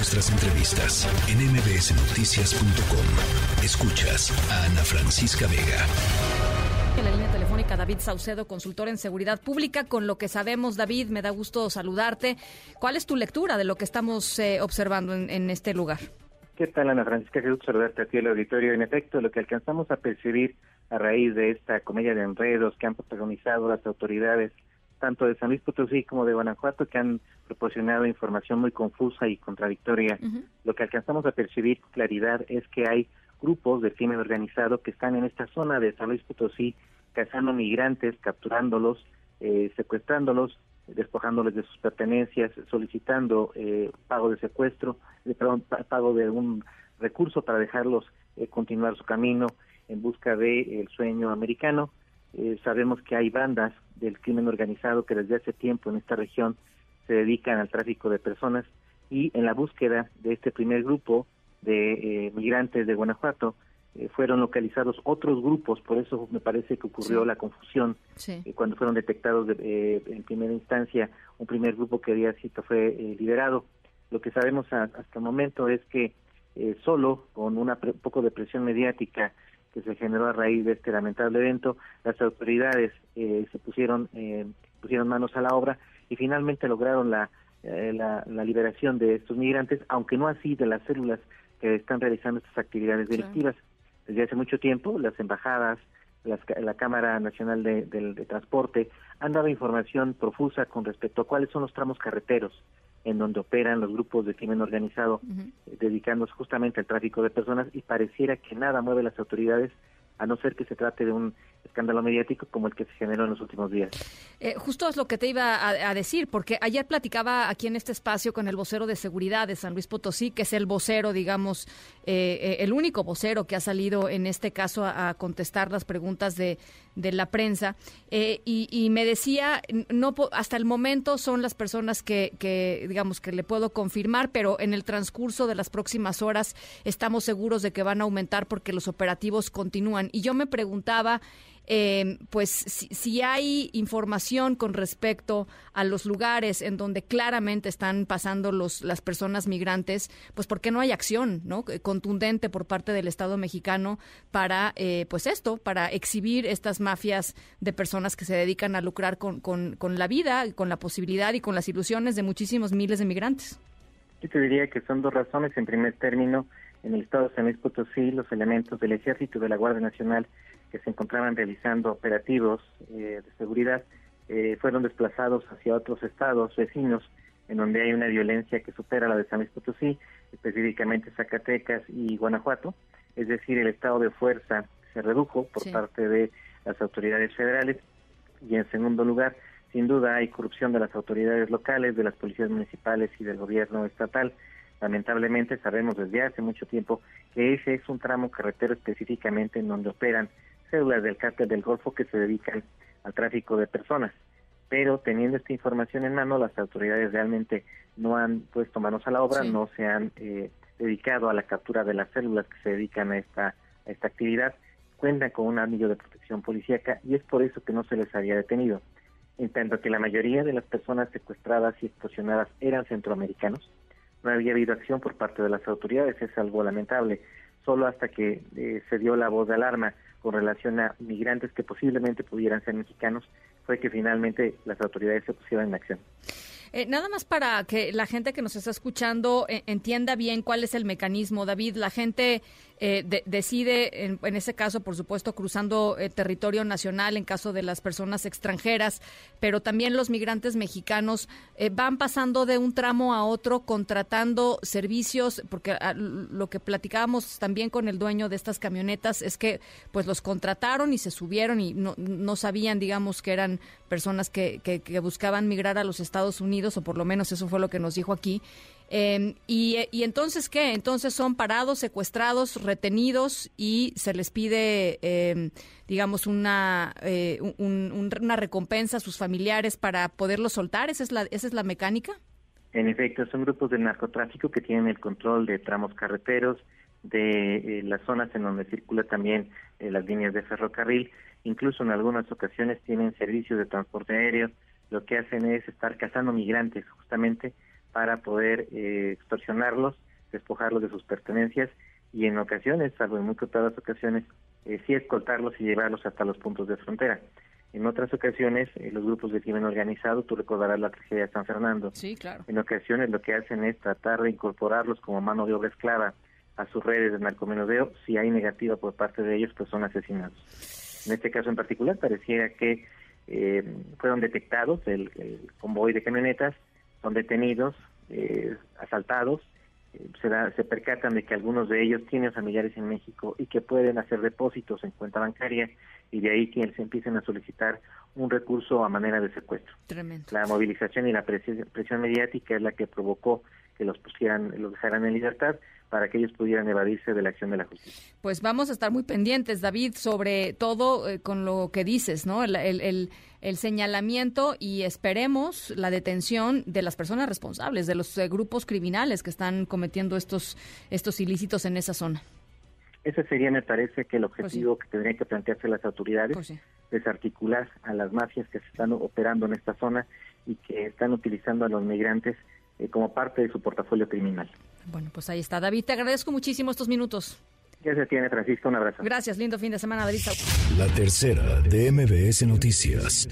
nuestras entrevistas en mbsnoticias.com. Escuchas a Ana Francisca Vega. En la línea telefónica David Saucedo, consultor en seguridad pública. Con lo que sabemos, David, me da gusto saludarte. ¿Cuál es tu lectura de lo que estamos eh, observando en, este lugar? ¿Qué tal, Ana Francisca? Qué gusto saludarte aquí el auditorio. En efecto, lo que alcanzamos a percibir a raíz de esta comedia de enredos que han protagonizado las autoridades tanto de San Luis Potosí como de Guanajuato, que han proporcionado información muy confusa y contradictoria. Lo que alcanzamos a percibir con claridad es que hay grupos de crimen organizado que están en esta zona de San Luis Potosí cazando migrantes, capturándolos, eh, secuestrándolos, despojándoles de sus pertenencias, solicitando eh, pago de secuestro, de, perdón, pago de un recurso para dejarlos eh, continuar su camino en busca del sueño americano. Sabemos que hay bandas del crimen organizado que desde hace tiempo en esta región se dedican al tráfico de personas y en la búsqueda de este primer grupo de eh, migrantes de Guanajuato eh, fueron localizados otros grupos, por eso me parece que ocurrió la confusión eh, cuando fueron detectados en primera instancia un primer grupo que había sido fue liberado. Lo que sabemos hasta el momento es que solo con un poco de presión mediática que se generó a raíz de este lamentable evento, las autoridades eh, se pusieron eh, pusieron manos a la obra y finalmente lograron la, eh, la, liberación de estos migrantes, aunque no así de las células que están realizando estas actividades delictivas. Desde hace mucho tiempo, las embajadas, la Cámara Nacional de, de, Transporte han dado información profusa con respecto a cuáles son los tramos carreteros en donde operan los grupos de crimen organizado, eh, dedicándose justamente al tráfico de personas y pareciera que nada mueve las autoridades a no ser que se trate de un escándalo mediático como el que se generó en los últimos días. Eh, justo es lo que te iba a, decir, porque ayer platicaba aquí en este espacio con el vocero de seguridad de San Luis Potosí, que es el vocero, digamos, eh, eh, el único vocero que ha salido en este caso a, contestar las preguntas de, de la prensa, y, me decía, no hasta el momento son las personas que, que, digamos, que le puedo confirmar, pero en el transcurso de las próximas horas estamos seguros de que van a aumentar porque los operativos continúan. Y yo me preguntaba, eh, pues si, hay información con respecto a los lugares en donde claramente están pasando los, las personas migrantes, pues ¿por qué no hay acción ¿no? contundente por parte del Estado mexicano para, eh, pues esto, para exhibir estas mafias de personas que se dedican a lucrar con, con, con la vida, con la posibilidad y con las ilusiones de muchísimos miles de migrantes? Yo te diría que son dos razones. En primer término, en el estado de San Luis Potosí, los elementos del Ejército y de la Guardia Nacional que se encontraban realizando operativos eh, de seguridad eh, fueron desplazados hacia otros estados vecinos en donde hay una violencia que supera la de San Luis Potosí, específicamente Zacatecas y Guanajuato, es decir, el estado de fuerza se redujo por parte de las autoridades federales. Y en segundo lugar, sin duda hay corrupción de las autoridades locales, de las policías municipales y del gobierno estatal. Lamentablemente sabemos desde hace mucho tiempo que ese es un tramo carretero específicamente en donde operan células del cártel del Golfo que se dedican al tráfico de personas. Pero teniendo esta información en mano, las autoridades realmente no han puesto manos a la obra, no se han eh, dedicado a la captura de las células que se dedican a esta, a esta actividad, cuentan con un anillo de protección policíaca y es por eso que no se les había detenido. En tanto que la mayoría de las personas secuestradas y extorsionadas eran centroamericanos, no había habido acción por parte de las autoridades, es algo lamentable. Solo hasta que eh, se dio la voz de alarma con relación a migrantes que posiblemente pudieran ser mexicanos, fue que finalmente las autoridades se pusieron en acción. Eh, nada más para que la gente que nos está escuchando eh, entienda bien cuál es el mecanismo, David. La gente eh, decide, en, ese caso, por supuesto, cruzando territorio nacional en caso de las personas extranjeras, pero también los migrantes mexicanos van pasando de un tramo a otro contratando servicios, porque ah, lo que platicábamos también con el dueño de estas camionetas es que pues los contrataron y se subieron y no, no sabían, digamos, que eran personas que, que buscaban migrar a los Estados Unidos o por lo menos eso fue lo que nos dijo aquí. Em, y, entonces, ¿qué? Entonces son parados, secuestrados, retenidos y se les pide, em, digamos, una, eh, una recompensa a sus familiares para poderlos soltar. ¿Esa es, la, ¿Esa es la mecánica? En efecto, son grupos de narcotráfico que tienen el control de tramos carreteros, de eh, las zonas en donde circula también eh, las líneas de ferrocarril, incluso en algunas ocasiones tienen servicios de transporte aéreo, lo que hacen es estar cazando migrantes justamente para poder eh, extorsionarlos, despojarlos de sus pertenencias y en ocasiones, salvo en muy contadas ocasiones, eh, sí escoltarlos y llevarlos hasta los puntos de frontera. En otras ocasiones, eh, los grupos de crimen organizado, tú recordarás la tragedia de San Fernando. Sí, claro. En ocasiones lo que hacen es tratar de incorporarlos como mano de obra esclava a sus redes de narcomenudeo. Si hay negativa por parte de ellos, pues son asesinados. En este caso en particular, pareciera que eh, fueron detectados el, convoy de camionetas, son detenidos, eh, asaltados, eh, se, se percatan de que algunos de ellos tienen familiares en México y que pueden hacer depósitos en cuenta bancaria y de ahí que se empiecen a solicitar un recurso a manera de secuestro. Tremendo. La movilización y la presión, presión mediática es la que provocó que los pusieran, los dejaran en libertad para que ellos pudieran evadirse de la acción de la justicia. Pues vamos a estar muy pendientes, David, sobre todo eh, con lo que dices, ¿no? El, el, el, señalamiento y esperemos la detención de las personas responsables, de los eh, grupos criminales que están cometiendo estos, estos ilícitos en esa zona. Ese sería, me parece, que el pues objetivo que tendrían que plantearse las autoridades, pues desarticular a las mafias que se están operando en esta zona y que están utilizando a los migrantes eh, como parte de su portafolio criminal. Bueno, pues ahí está. David, te agradezco muchísimo estos minutos. Ya se tiene, Francisco. Un abrazo. Gracias. Lindo fin de semana, David. La tercera de MBS Noticias.